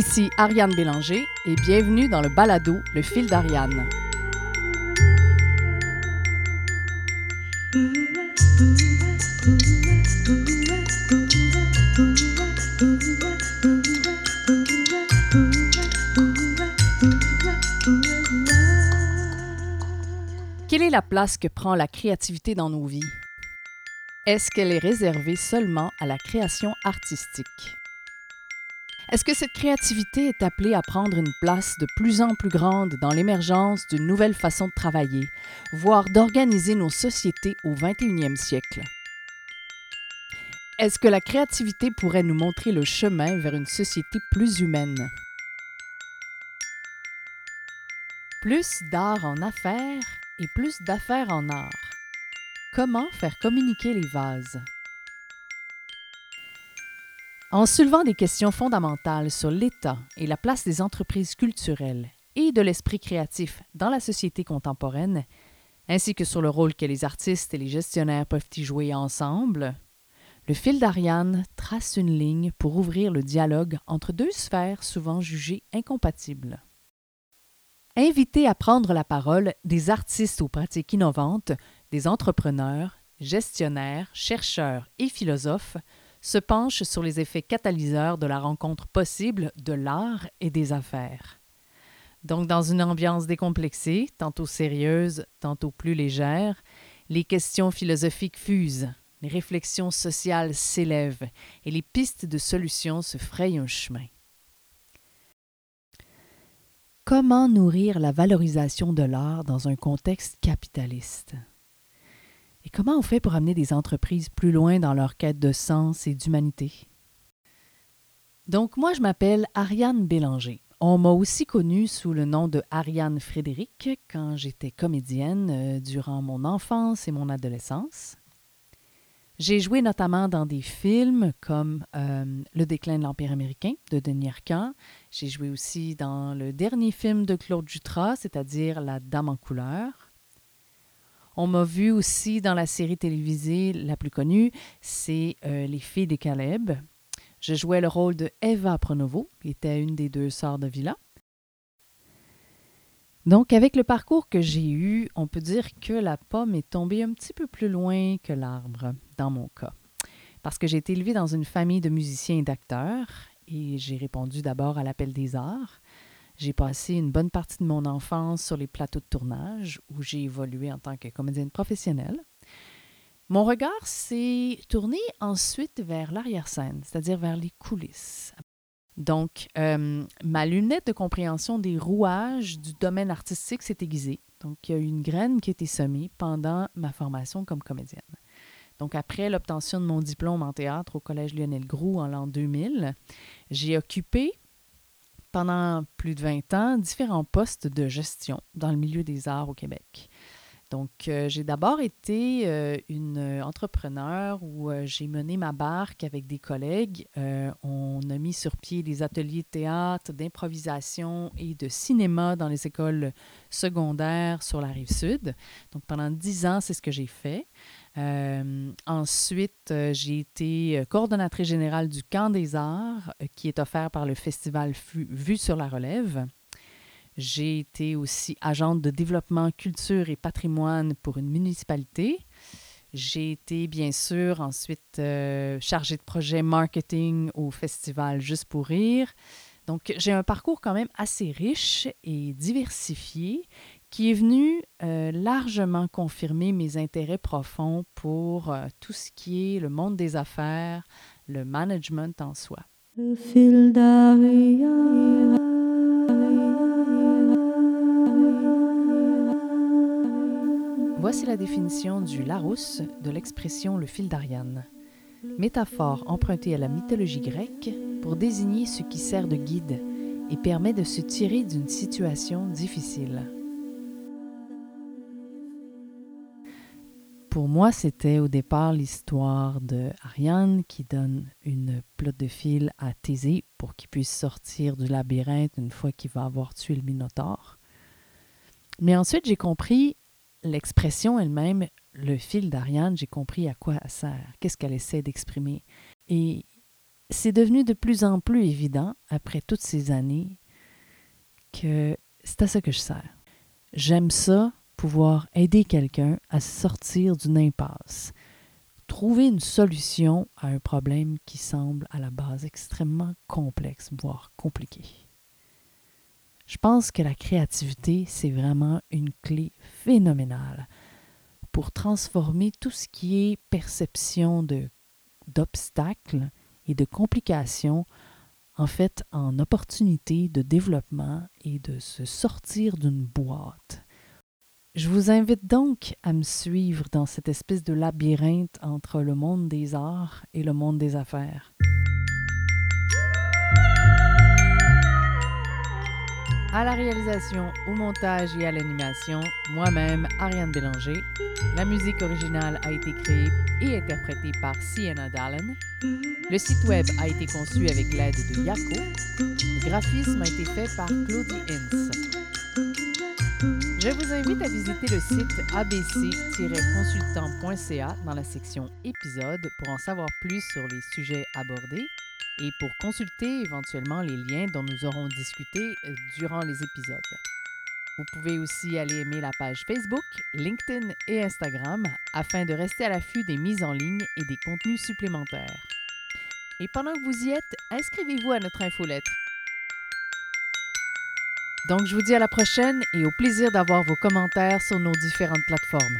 Ici Ariane Bélanger et bienvenue dans le balado Le fil d'Ariane. Quelle est la place que prend la créativité dans nos vies? Est-ce qu'elle est réservée seulement à la création artistique? Est-ce que cette créativité est appelée à prendre une place de plus en plus grande dans l'émergence d'une nouvelle façon de travailler, voire d'organiser nos sociétés au 21e siècle? Est-ce que la créativité pourrait nous montrer le chemin vers une société plus humaine? Plus d'art en affaires et plus d'affaires en art. Comment faire communiquer les vases? En soulevant des questions fondamentales sur l'état et la place des entreprises culturelles et de l'esprit créatif dans la société contemporaine, ainsi que sur le rôle que les artistes et les gestionnaires peuvent y jouer ensemble, le fil d'Ariane trace une ligne pour ouvrir le dialogue entre deux sphères souvent jugées incompatibles. Inviter à prendre la parole des artistes aux pratiques innovantes, des entrepreneurs, gestionnaires, chercheurs et philosophes se penche sur les effets catalyseurs de la rencontre possible de l'art et des affaires. Donc, dans une ambiance décomplexée, tantôt sérieuse, tantôt plus légère, les questions philosophiques fusent, les réflexions sociales s'élèvent et les pistes de solutions se frayent un chemin. Comment nourrir la valorisation de l'art dans un contexte capitaliste? Et comment on fait pour amener des entreprises plus loin dans leur quête de sens et d'humanité? Donc, moi, je m'appelle Ariane Bélanger. On m'a aussi connue sous le nom de Ariane Frédéric quand j'étais comédienne euh, durant mon enfance et mon adolescence. J'ai joué notamment dans des films comme euh, Le déclin de l'Empire américain de Denis Arcand. J'ai joué aussi dans le dernier film de Claude Jutras, c'est-à-dire La Dame en couleur. On m'a vu aussi dans la série télévisée la plus connue, c'est euh, Les filles des Caleb. Je jouais le rôle de Eva Pronovo, qui était une des deux sœurs de Villa. Donc, avec le parcours que j'ai eu, on peut dire que la pomme est tombée un petit peu plus loin que l'arbre, dans mon cas. Parce que j'ai été élevée dans une famille de musiciens et d'acteurs, et j'ai répondu d'abord à l'appel des arts. J'ai passé une bonne partie de mon enfance sur les plateaux de tournage où j'ai évolué en tant que comédienne professionnelle. Mon regard s'est tourné ensuite vers l'arrière-scène, c'est-à-dire vers les coulisses. Donc, euh, ma lunette de compréhension des rouages du domaine artistique s'est aiguisée. Donc, il y a eu une graine qui a été semée pendant ma formation comme comédienne. Donc, après l'obtention de mon diplôme en théâtre au Collège Lionel Groux en l'an 2000, j'ai occupé pendant plus de 20 ans différents postes de gestion dans le milieu des arts au Québec. Donc, euh, j'ai d'abord été euh, une entrepreneur où euh, j'ai mené ma barque avec des collègues. on a mis sur pied des ateliers de théâtre, d'improvisation et de cinéma dans les écoles secondaires sur la rive sud. Donc, pendant dix ans, c'est ce que j'ai fait. Euh, ensuite, euh, j'ai été euh, coordonnatrice générale du Camp des Arts, qui est offert par le festival Vue sur la Relève. J'ai été aussi agente de développement culture et patrimoine pour une municipalité. J'ai été bien sûr ensuite chargée de projet marketing au festival Juste pour rire. Donc j'ai un parcours quand même assez riche et diversifié qui est venu euh, largement confirmer mes intérêts profonds pour euh, tout ce qui est le monde des affaires, le management en soi. Le fil Voici la définition du Larousse de l'expression le fil d'Ariane. Métaphore empruntée à la mythologie grecque pour désigner ce qui sert de guide et permet de se tirer d'une situation difficile. Pour moi, c'était au départ l'histoire de Ariane qui donne une plotte de fil à Thésée pour qu'il puisse sortir du labyrinthe une fois qu'il va avoir tué le Minotaure. Mais ensuite, j'ai compris l'expression elle-même, le fil d'Ariane, j'ai compris à quoi elle sert, qu'est-ce qu'elle essaie d'exprimer. Et c'est devenu de plus en plus évident, après toutes ces années, que c'est à ça que je sers. J'aime ça, pouvoir aider quelqu'un à sortir d'une impasse, trouver une solution à un problème qui semble à la base extrêmement complexe, voire compliqué. Je pense que la créativité, c'est vraiment une clé phénoménale pour transformer tout ce qui est perception d'obstacles et de complications en fait en opportunité de développement et de se sortir d'une boîte. Je vous invite donc à me suivre dans cette espèce de labyrinthe entre le monde des arts et le monde des affaires. À la réalisation, au montage et à l'animation, moi-même, Ariane Bélanger. La musique originale a été créée et interprétée par Sienna Dallin. Le site web a été conçu avec l'aide de Yako. Le graphisme a été fait par Claudie Ince. Je vous invite à visiter le site abc-consultant.ca dans la section épisodes pour en savoir plus sur les sujets abordés et pour consulter éventuellement les liens dont nous aurons discuté euh, durant les épisodes. Vous pouvez aussi aller aimer la page Facebook, LinkedIn et Instagram afin de rester à l'affût des mises en ligne et des contenus supplémentaires. Et pendant que vous y êtes, inscrivez-vous à notre infolettre. Donc je vous dis à la prochaine et au plaisir d'avoir vos commentaires sur nos différentes plateformes.